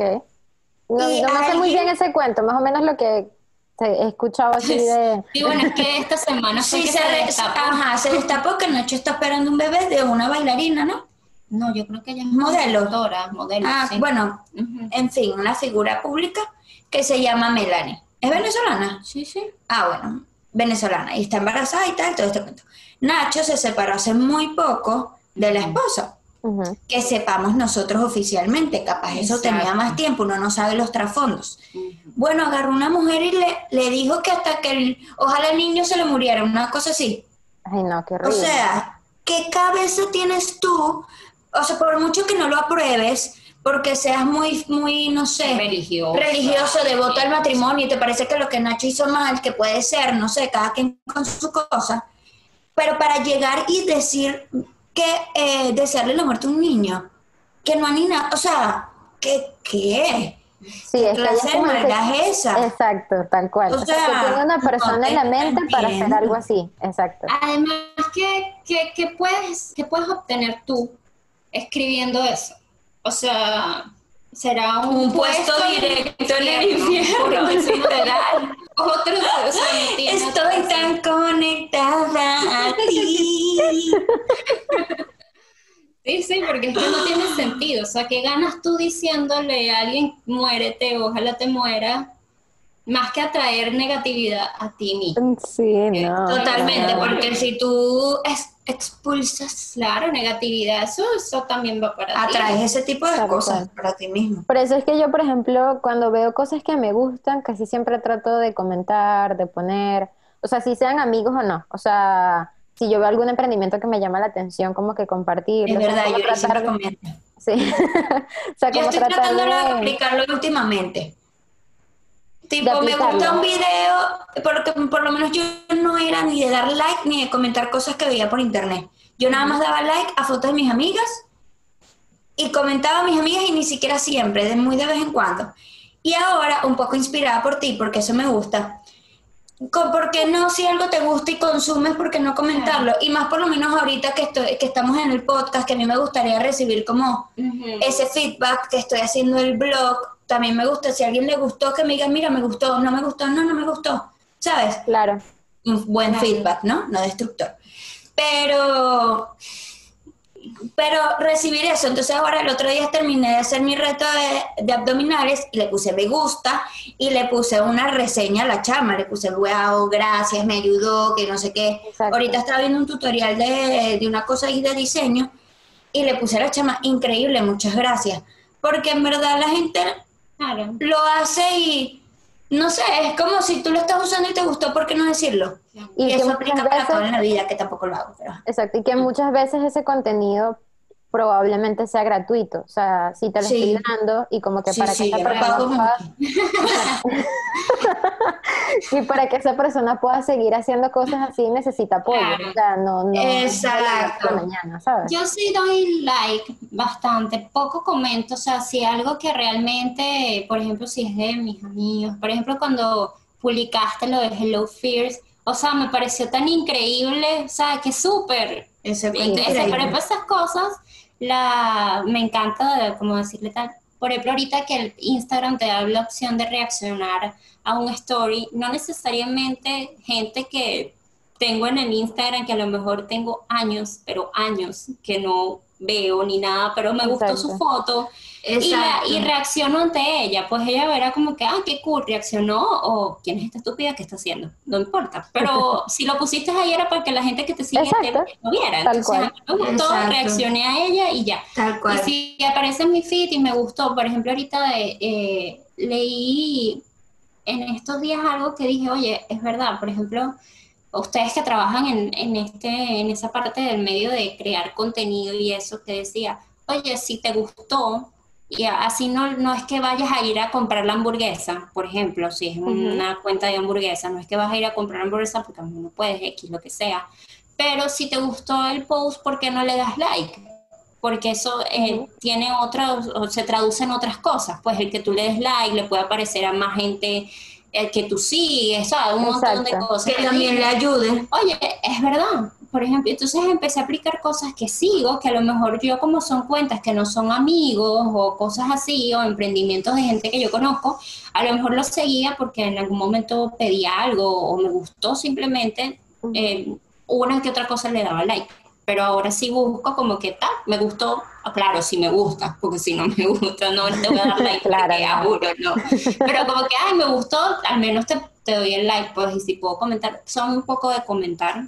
No, no me sé muy bien ese cuento, más o menos lo que he escuchado así (laughs) de... Y bueno, es que esta semana Sí, que se, se destapó. ajá, se destapó que Nacho está esperando un bebé de una bailarina, ¿no? No, yo creo que ella es Modelo. conductora, modelo, Ah, sí. bueno, Ujú. en fin, una figura pública que se llama Melanie. ¿Es venezolana? Sí, sí. Ah, bueno, venezolana. Y está embarazada y tal, todo este cuento. Nacho se separó hace muy poco de la esposa. Que sepamos nosotros oficialmente, capaz eso Exacto. tenía más tiempo, uno no sabe los trasfondos. Bueno, agarró una mujer y le, le dijo que hasta que el, ojalá el niño se le muriera, una cosa así. Ay, no, qué O horrible. sea, ¿qué cabeza tienes tú? O sea, por mucho que no lo apruebes, porque seas muy, muy, no sé, Religioso. religioso, devoto al matrimonio, y te parece que lo que Nacho hizo mal, que puede ser, no sé, cada quien con su cosa, pero para llegar y decir que eh, desearle la muerte a un niño, que no ni nada, o sea, ¿qué? ¿Qué? sí, es que clase de que- maldad es esa? Exacto, tal cual. O O sea, sea, que tiene una no persona en la te mente para hacer algo así. Exacto. Además, ¿qué, qué, qué puedes, qué puedes obtener tú escribiendo eso? O sea, será un, Un puesto directo en el infierno. literal. Otro, o sea, Estoy tan conectada a ti. Sí, sí, porque es que no tiene sentido. O sea, ¿qué ganas tú diciéndole a alguien, muérete, ojalá te muera, más que atraer negatividad a ti mismo? Sí, no. Totalmente, no. porque si tú es- expulsas, Claro, negatividad, eso, eso también va para ti. atraes ese tipo de cosas para ti mismo. Por eso es que yo, por ejemplo, cuando veo cosas que me gustan, casi siempre trato de comentar, de poner, o sea, si sean amigos o no. O sea, si yo veo algún emprendimiento que me llama la atención, como que compartirlo. Es verdad, yo tratar. Sí. (laughs) o sea, Yo como estoy tratar tratando de de... aplicarlo últimamente. Tipo, me gusta un video, porque por lo menos yo no era ni de dar like ni de comentar cosas que veía por internet. Yo nada más daba like a fotos de mis amigas y comentaba a mis amigas y ni siquiera siempre, de muy de vez en cuando. Y ahora, un poco inspirada por ti, porque eso me gusta. ¿Por qué no si algo te gusta y consumes, por qué no comentarlo? Y más por lo menos ahorita que, estoy, que estamos en el podcast, que a mí me gustaría recibir como ese feedback que estoy haciendo el blog, también me gusta, si a alguien le gustó, que me diga, mira, me gustó, no me gustó, no, no me gustó, ¿sabes? Claro. Un buen Claro. feedback, ¿no? No destructor. Pero, pero recibir eso, entonces ahora el otro día terminé de hacer mi reto de, de abdominales y le puse me gusta y le puse una reseña a la chama, le puse wow, gracias, me ayudó, que no sé qué. Exacto. Ahorita estaba viendo un tutorial de, de una cosa ahí de diseño y le puse a la chama, increíble, muchas gracias. Porque en verdad la gente Claro. lo hace y no sé, es como si tú lo estás usando y te gustó, ¿por qué no decirlo? Y Y, que eso aplica para veces- en la vida, que tampoco lo hago, pero... Exacto, y que muchas veces ese contenido probablemente sea gratuito, o sea, si te lo Sí. estoy dando y como que Sí, para sí, que esa persona pueda, y (laughs) para que esa persona pueda seguir haciendo cosas así necesita apoyo, Claro. o sea, no, no Exacto. mañana, ¿sabes? Yo sí doy like bastante, poco comento, o sea, si algo que realmente, por ejemplo, si es de mis amigos, por ejemplo, cuando publicaste lo de Hello Fears, o sea, me pareció tan increíble, o sea, que súper Ese Entonces, pero esas cosas, la, me encanta, como decirle tal, por ejemplo, ahorita que el Instagram te da la opción de reaccionar a un story, no necesariamente gente que tengo en el Instagram, que a lo mejor tengo años, pero años que no veo ni nada, pero me gustó su foto y, y, reaccionó ante ella, pues ella verá como que, ah, qué cool, reaccionó, o quién es esta estúpida que está haciendo, no importa, pero (laughs) si lo pusiste ahí era porque la gente que te sigue te, lo viera, entonces me gustó, reaccioné a ella y ya. Y si aparece en mi feed y me gustó, por ejemplo, ahorita eh, leí en estos días algo que dije, oye, es verdad, por ejemplo, ustedes que trabajan en, en, este, en esa parte del medio de crear contenido y eso, que decía, oye, si te gustó, y así no, no es que vayas a ir a comprar la hamburguesa, por ejemplo, si es una cuenta de hamburguesa, no es que vas a ir a comprar hamburguesa porque no puedes, X, lo que sea. Pero si te gustó el post, ¿por qué no le das like? Porque eso eh, tiene otros, o se traduce en otras cosas. Pues el que tú le des like le puede aparecer a más gente el que tú sigues, ¿sabes? Un montón de cosas. Que también le ayude. Oye, es verdad. Por ejemplo, entonces empecé a aplicar cosas que sigo, que a lo mejor yo como son cuentas que no son amigos o cosas así, o emprendimientos de gente que yo conozco, a lo mejor los seguía porque en algún momento pedía algo o me gustó simplemente, eh, una que otra cosa le daba like pero ahora sí busco como que tal, me gustó, ah, claro, si me gusta, porque si no me gusta, no te voy a dar like, (laughs) claro, juro, no. Pero como que, ay, me gustó, al menos te, te, doy el like, pues, y si puedo comentar, son un poco de comentar.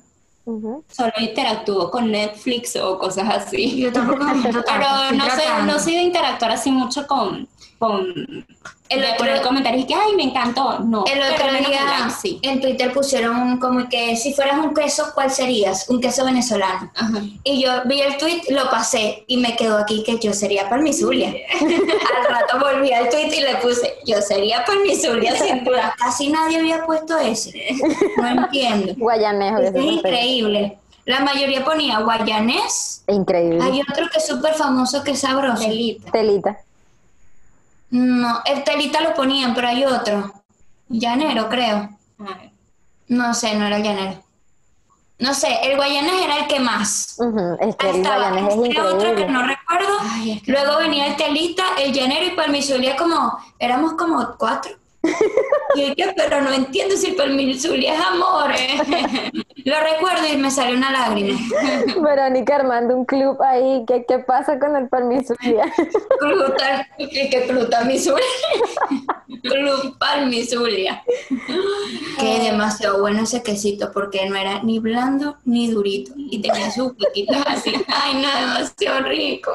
Solo interactúo con Netflix o cosas así. Yo tampoco (laughs) Pero no sé, no soy de interactuar así mucho con, con el otro, poner comentarios y que, ay, me encantó. No, el otro día en Twitter pusieron como que si fueras un queso, ¿cuál serías? Un queso venezolano. Y yo vi el tweet, lo pasé y me quedó aquí que yo sería palmizulia. (laughs) Al rato volví al tweet y le puse, yo sería palmizulia sin duda. Casi nadie había puesto ese. No entiendo. Guayanejo. Es increíble. La mayoría ponía guayanés. Increíble. Hay otro que es súper famoso que es sabroso. Telita. Telita. No, el telita lo ponían, pero hay otro. Llanero, creo. No sé, no era el llanero. No sé, el guayanés era el que más. Es que el guayanés es increíble. otro que no recuerdo. Luego venía el telita, el llanero y Palmizulia como, éramos como cuatro. (laughs) Y yo, pero no entiendo si Palmizulia es amor. (laughs) Lo recuerdo y me salió una lágrima. (laughs) Verónica armando un club ahí. ¿Qué, qué pasa con el Palmizulia? Club, ¿qué Club Palmizulia? Club Palmizulia. Que demasiado bueno ese quesito porque no era ni blando ni durito. Y tenía su piquito así. Ay, no, demasiado rico.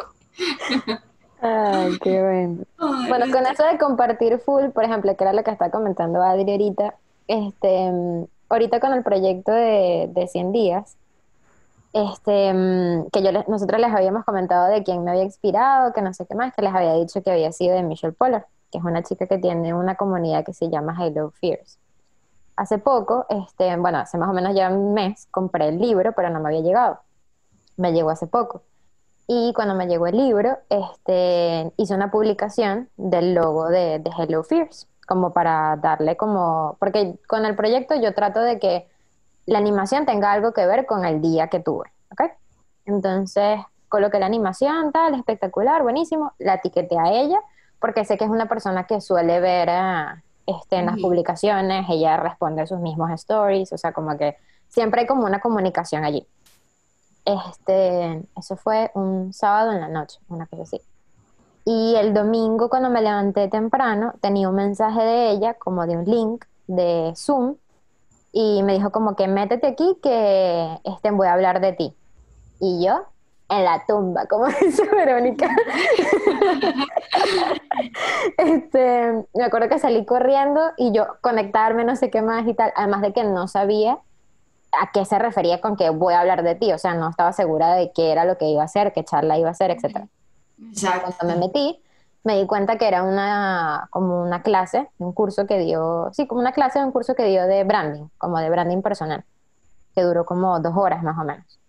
Ay, qué bueno. bueno, con eso de compartir full, por ejemplo, que era lo que está comentando Adri ahorita, este, ahorita con el proyecto de, de 100 días, este, que yo nosotros les habíamos comentado de quién me había inspirado, que no sé qué más, que les había dicho que había sido de Michelle Poller, que es una chica que tiene una comunidad que se llama Halo Fears. Hace poco, este, bueno, hace más o menos ya un mes, compré el libro, pero no me había llegado. Me llegó hace poco. Y cuando me llegó el libro, este, hice una publicación del logo de, Hello Fears, como para darle como, porque con el proyecto yo trato de que la animación tenga algo que ver con el día que tuve, ¿ok? Entonces coloqué la animación, tal, espectacular, buenísimo, la etiqueté a ella, porque sé que es una persona que suele ver este, en las publicaciones, ella responde sus mismos stories, o sea, como que siempre hay como una comunicación allí. Este, eso fue un sábado en la noche, una cosa así. Y el domingo cuando me levanté temprano tenía un mensaje de ella como de un link de Zoom y me dijo como que métete aquí que este, voy a hablar de ti. Y yo en la tumba, como (laughs) dice Verónica. este, me acuerdo que salí corriendo y yo conectarme no sé qué más y tal, además de que no sabía a qué se refería con que voy a hablar de ti, o sea, no estaba segura de qué era lo que iba a hacer, qué charla iba a hacer, etc. Exacto. Cuando me metí, me di cuenta que era una, como una clase, un curso que dio, sí, como una clase, un curso que dio de branding, como de branding personal, que duró como dos horas más o menos.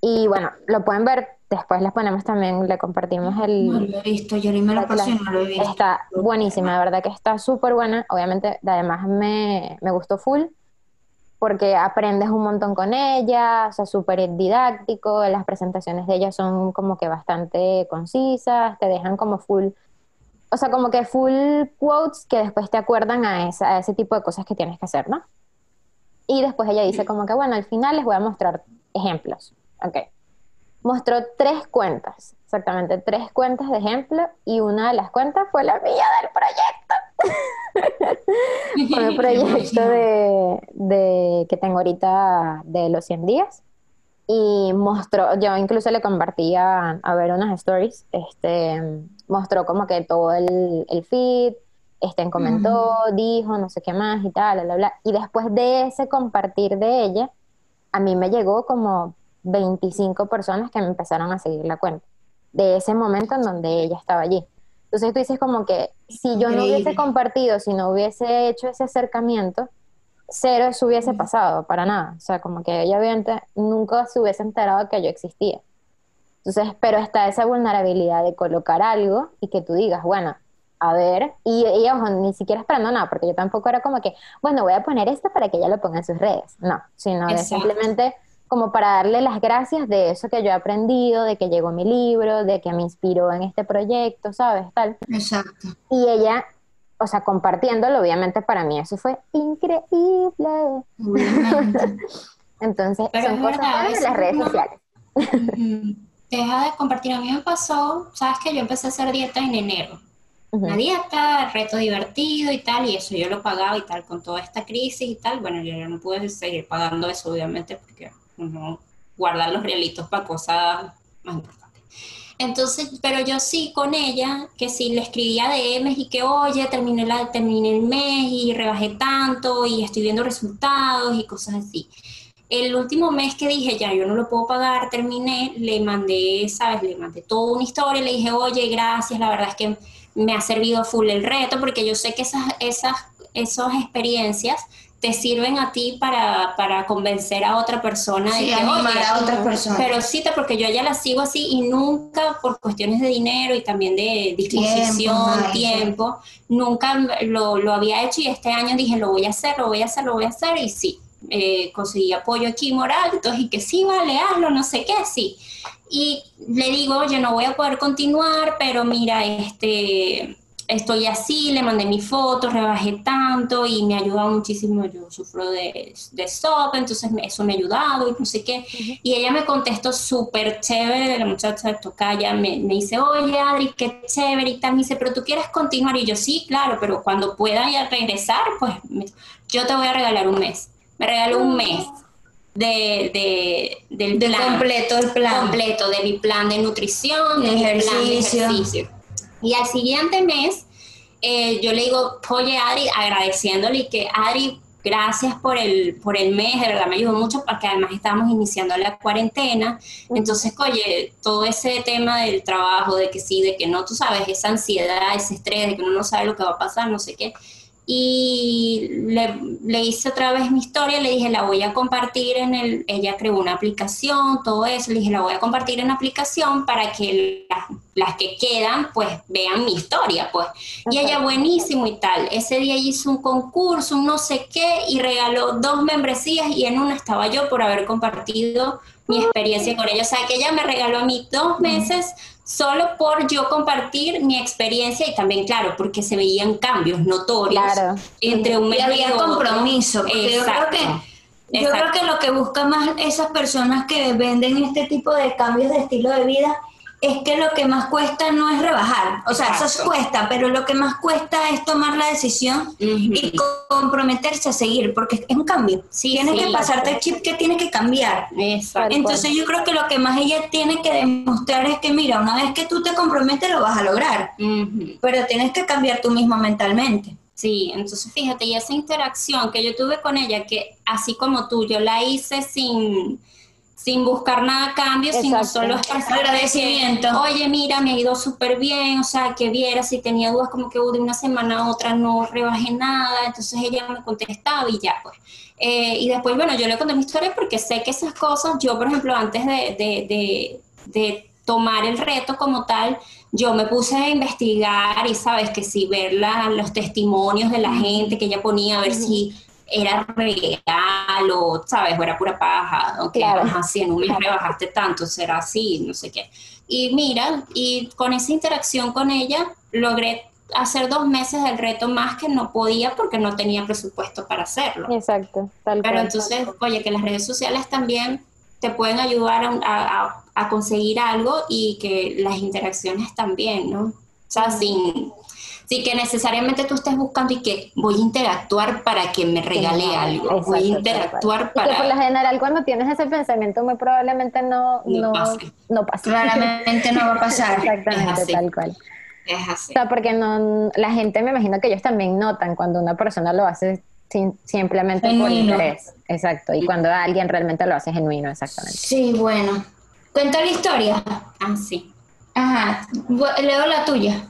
Y bueno, lo pueden ver, después les ponemos también, le compartimos el... No lo he visto, yo ni me lo pasé, no lo he visto. Está buenísima, la verdad que está súper buena, obviamente además me, me gustó full porque aprendes un montón con ella, o sea, súper didáctico, las presentaciones de ella son como que bastante concisas, te dejan como full, o sea, como que full quotes que después te acuerdan a, esa, a ese tipo de cosas que tienes que hacer, ¿no? Y después ella dice como que, bueno, al final les voy a mostrar ejemplos, ok. Mostró tres cuentas, exactamente tres cuentas de ejemplo, y una de las cuentas fue la mía del proyecto. Fue (laughs) el proyecto de, que tengo ahorita de los 100 días. Y mostró, yo incluso le compartía a, ver unas stories, este, mostró como que todo el, el feed, este, comentó, dijo, no sé qué más y tal, bla, bla, Y después de ese compartir de ella, a mí me llegó como 25 personas que me empezaron a seguir la cuenta. De ese momento en donde ella estaba allí. Entonces tú dices como que si yo no hubiese compartido, si no hubiese hecho ese acercamiento, cero se hubiese pasado, para nada. O sea, como que ella obviamente nunca se hubiese enterado que yo existía. Entonces, pero está esa vulnerabilidad de colocar algo y que tú digas, bueno, a ver, y, ella ojo, ni siquiera esperando nada, porque yo tampoco era como que, bueno, voy a poner esto para que ella lo ponga en sus redes. No, sino de simplemente como para darle las gracias de eso que yo he aprendido, de que llegó mi libro, de que me inspiró en este proyecto, ¿sabes? Tal. Exacto. Y ella, o sea, compartiéndolo, obviamente para mí eso fue increíble. (laughs) Entonces, son cosas de las redes sociales. (laughs) Deja de compartir. A mí me pasó, sabes que yo empecé a hacer dieta en enero. Una dieta, reto divertido y tal, y eso yo lo pagaba y tal, con toda esta crisis y tal. Bueno, yo ya no pude seguir pagando eso, obviamente, porque no guardar los realitos para cosas más importantes. Entonces, pero yo sí con ella, que sí le escribía DMs y que, oye, terminé, la, terminé el mes y rebajé tanto y estoy viendo resultados y cosas así. El último mes que dije, ya, yo no lo puedo pagar, terminé, le mandé, ¿sabes? Le mandé toda una historia, le dije, oye, gracias, la verdad es que me ha servido full el reto, porque yo sé que esas, esas, esas experiencias te sirven a ti para, para convencer a otra persona de que, a otras personas. Pero sí, porque yo ya la sigo así y nunca por cuestiones de dinero y también de disposición, tiempo, nunca lo, lo, había hecho y este año dije, lo voy a hacer, lo voy a hacer, lo voy a hacer y sí, eh, conseguí apoyo aquí moral, entonces y que sí, vale, hazlo, no sé qué, sí. Y le digo, oye, no voy a poder continuar, pero mira, este estoy así, le mandé mi foto, rebajé tanto y me ha ayudado muchísimo. Yo sufro de, de SOP, entonces eso me ha ayudado y no sé qué. Y ella me contestó súper chévere, la muchacha de Tocaya me, me dice, oye Adri, qué chévere y tal. Me dice, pero tú quieres continuar. Y yo, sí, claro, pero cuando pueda ya regresar, pues yo te voy a regalar un mes. Me regaló un mes. De, de, del plan, completo el plan completo de mi plan de nutrición de ejercicio. ejercicio y al siguiente mes, eh, yo le digo, oye Adri, agradeciéndole y que Adri, gracias por el, por el mes, de verdad me ayudó mucho porque además estábamos iniciando la cuarentena. Entonces, oye, todo ese tema del trabajo, de que sí, de que no, tú sabes, esa ansiedad, ese estrés, de que uno no sabe lo que va a pasar, no sé qué y le, hice otra vez mi historia, le dije, la voy a compartir en el, ella creó una aplicación, todo eso, le dije, la voy a compartir en la aplicación para que las, que quedan, pues vean mi historia, pues. Y ella buenísimo y tal. Ese día hizo un concurso, un no sé qué, y regaló dos membresías y en una estaba yo por haber compartido mi experiencia con ella. O sea, que ella me regaló a mí dos meses solo por yo compartir mi experiencia y también, claro, porque se veían cambios notorios entre un mes y había compromiso. Yo creo que yo creo que lo que buscan más esas personas que venden este tipo de cambios de estilo de vida es que lo que más cuesta no es rebajar, o sea, eso cuesta, pero lo que más cuesta es tomar la decisión y comprometerse a seguir, porque es un cambio. tienes que pasarte el chip que tiene que cambiar. Entonces yo creo que lo que más ella tiene que demostrar es que, mira, una vez que tú te comprometes lo vas a lograr, pero tienes que cambiar tú mismo mentalmente. Sí, entonces fíjate, y esa interacción que yo tuve con ella, que así como tú, yo la hice sin sin buscar nada a cambio, sino solo agradecimiento. Oye, mira, me ha ido súper bien, o sea, que viera si tenía dudas, como que de una semana a otra no rebajé nada, entonces ella me contestaba y ya, pues. Eh, y después, bueno, yo le conté mi historia porque sé que esas cosas, yo, por ejemplo, antes de, de, de, tomar el reto como tal, yo me puse a investigar y sabes que si ver los testimonios de la gente que ella ponía, a ver si era real o, ¿sabes? O era pura paja, o que Claro. ajá, sí, en un mes rebajaste tanto, será así, no sé qué. Y mira, y con esa interacción con ella logré hacer dos meses del reto más que no podía porque no tenía presupuesto para hacerlo. Exacto, tal Pero cual. entonces, oye, que las redes sociales también te pueden ayudar a- a- a conseguir algo y que las interacciones también, ¿no? O sea, sin, sin que necesariamente tú estés buscando y que voy a interactuar para que me regale algo, Exacto, voy a interactuar Y que por lo para... general cuando tienes ese pensamiento muy probablemente no, No no, pase. no pase. Claramente no va a pasar. (laughs) Exactamente, así. tal cual. Es así. O sea, porque no, la gente me imagino que ellos también notan cuando una persona lo hace sin- simplemente por interés. Exacto. Y cuando alguien realmente lo hace genuino, exactamente. Sí, bueno. Cuenta la historia. Ah, sí. Ajá. Leo la tuya.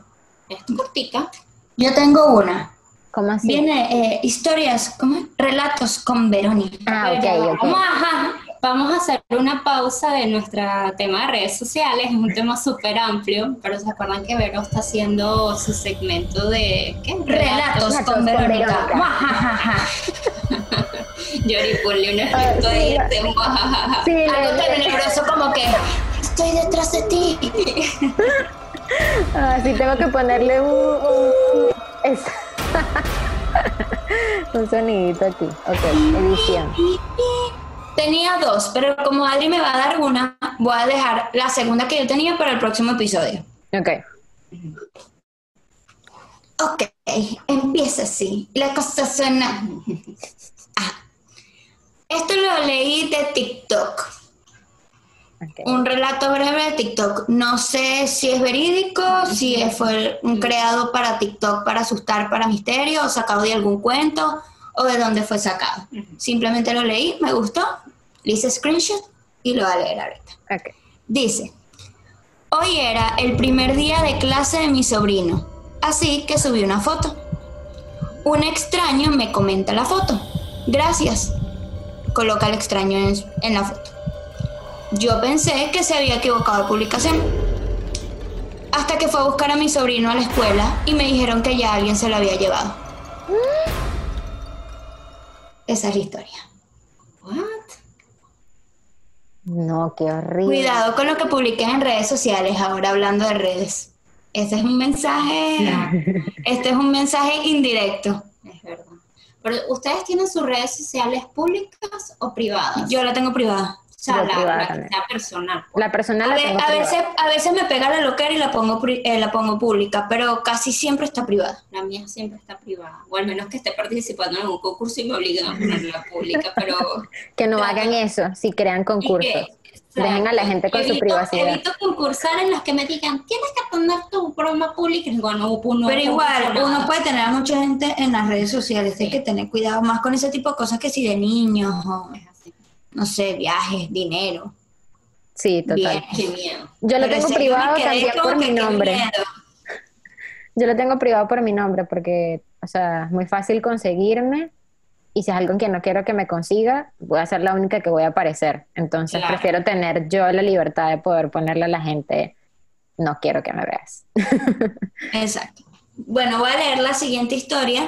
Es cortica. Yo tengo una. ¿Cómo así? Viene eh, historias, ¿cómo? es? Relatos con Verónica. Ah, ok, ok. Vamos a, ajá, vamos a hacer una pausa de nuestro tema de redes sociales, es un tema súper amplio, pero se acuerdan que Vero está haciendo su segmento de ¿qué? Relatos Relatos con con Verónica. Verónica. Muajajaja. Yori, (laughs) ponle un efecto Ah, sí, ahí la- de muajajaja. Sí, le- Algo le- tenebroso como que estoy detrás de ti. (laughs) Ah, sí, tengo que ponerle un, un, es- (laughs) un sonidito aquí. Ok, edición. Tenía dos, pero como Adri me va a dar una, voy a dejar la segunda que yo tenía para el próximo episodio. Ok. Ok, empieza así. La cosa suena. Ah. Esto lo leí de TikTok. Un relato breve de TikTok. No sé si es verídico, si fue un creado para TikTok para asustar, para misterio, o sacado de algún cuento, o de dónde fue sacado. Simplemente lo leí, me gustó, le hice screenshot y lo voy a leer ahorita. Dice, hoy era el primer día de clase de mi sobrino, así que subí una foto. Un extraño me comenta la foto. Gracias. Coloca al extraño en, en la foto. Yo pensé que se había equivocado de publicación. Hasta que fue a buscar a mi sobrino a la escuela y me dijeron que ya alguien se lo había llevado. Esa es la historia. What? No, qué horrible. Cuidado con lo que publiques en redes sociales, ahora hablando de redes. Este es un mensaje, (laughs) este es un mensaje indirecto. Es verdad. Pero ustedes tienen sus redes sociales públicas o privadas? Yo la tengo privada. Sea, la, la que también. sea personal. pues. La persona A, la ve- tengo a veces, a veces me pega la loquera y la pongo, eh, la pongo pública, pero casi siempre está privada. La mía siempre está privada. O al menos que esté participando en un concurso y me obligan a ponerla pública, pero... (laughs) Que no Claro. hagan eso si crean concursos. Que- Dejen a la gente con su Evito- privacidad. Evito concursar en los que me digan, tienes que poner tu broma pública. Y digo, no, pues no Pero igual, uno puede tener a mucha gente en las redes sociales. Hay que tener cuidado más con ese tipo de cosas que si de niños o. no sé, viajes, dinero. Sí, total. Bien. Miedo. Yo lo Pero tengo privado también por mi nombre. miedo. Yo lo tengo privado por mi nombre porque, o sea, es muy fácil conseguirme y si es algo que no quiero que me consiga, voy a ser la única que voy a aparecer. Entonces Claro. prefiero tener yo la libertad de poder ponerle a la gente, no quiero que me veas. (laughs) Exacto. Bueno, voy a leer la siguiente historia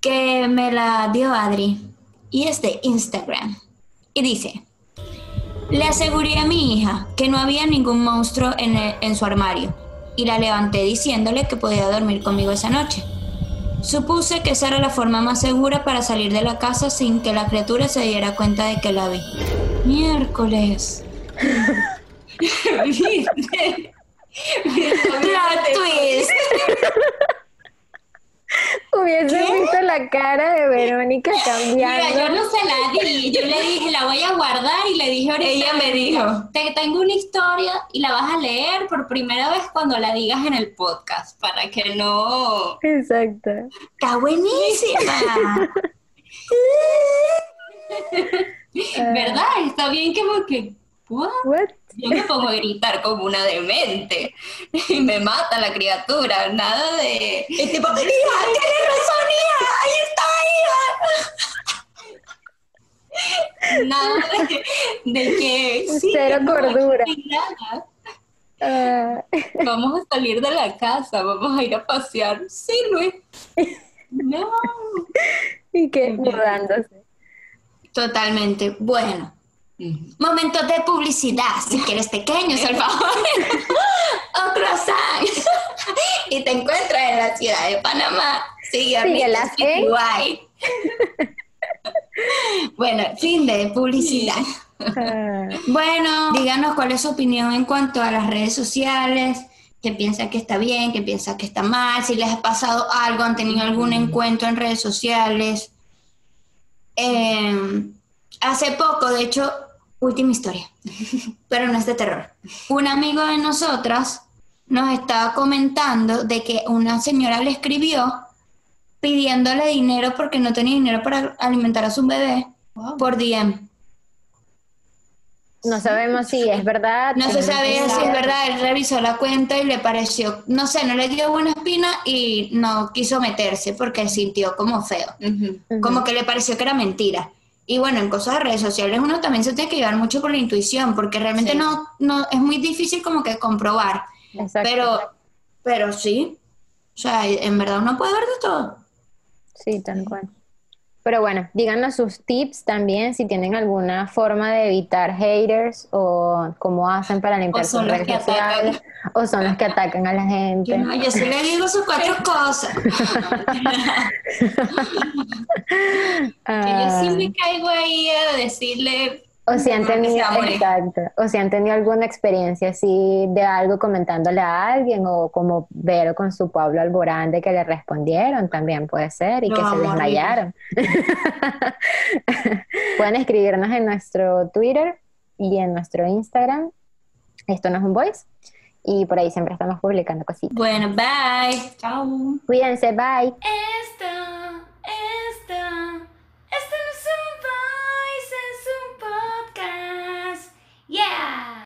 que me la dio Adri y es de Instagram. Y dice, le aseguré a mi hija que no había ningún monstruo en, el- en su armario y la levanté diciéndole que podía dormir conmigo esa noche. Supuse que esa era la forma más segura para salir de la casa sin que la criatura se diera cuenta de que la vi. Miércoles. (laughs) (laughs) ¿Viste? Twist. (laughs) Hubiese visto la cara de Verónica Mira, cambiando. yo no se la di, yo le dije, la voy a guardar y le dije ahorita. Ella me dijo. Te tengo una historia y la vas a leer por primera vez cuando la digas en el podcast, para que no... Exacto. Está buenísima. (laughs) ¿Verdad? Está bien como que... ¿what? What? Yo me pongo a gritar como una demente (laughs) y me mata la criatura, nada de... Y tipo, hija, tienes razón, hija, ahí está, hija. (laughs) Nada de, de que... sí, Cero cordura. nada. Ah, (laughs) Vamos a salir de la casa, vamos a ir a pasear. Sí, Luis. No. y que mudándose. Totalmente. Bueno, Momentos de publicidad, si quieres pequeños, al favor. (laughs) o croissant. (laughs) y te encuentras en la ciudad de Panamá. Síguelas en Guay. (laughs) bueno, fin de publicidad. Bueno, díganos cuál es su opinión en cuanto a las redes sociales, qué piensa que está bien, qué piensa que está mal, si les ha pasado algo, han tenido algún encuentro en redes sociales. Eh, hace poco, de hecho, última historia, pero no es de terror. Un amigo de nosotras nos estaba comentando de que una señora le escribió pidiéndole dinero porque no tenía dinero para alimentar a su bebé por DM. No sabemos si es verdad. No se sabía si es verdad, él revisó la cuenta y le pareció, no sé, no le dio buena espina y no quiso meterse porque sintió como feo, como que le pareció que era mentira. Y bueno, en cosas de redes sociales uno también se tiene que llevar mucho por la intuición porque realmente Sí. no, no, es muy difícil como que comprobar, Exacto. pero, pero sí, o sea, en verdad uno puede ver de todo. Sí, tal cual. Pero bueno, díganos sus tips también si tienen alguna forma de evitar haters o cómo hacen para limpiar sus redes sociales o son los que atacan a la gente. Yo, no, yo sí le digo sus cuatro cosas. (laughs) Que yo sí me caigo ahí a decirle, O si han tenido, exacto, o si han tenido alguna experiencia así de algo comentándole a alguien o como Vero con su Pablo Alborán de que le respondieron también puede ser y No, que se desmayaron. (laughs) Pueden escribirnos en nuestro Twitter y en nuestro Instagram. Esto no es un voice. Y por ahí siempre estamos publicando cositas. Bueno, bye. chao. Cuídense, bye. Esta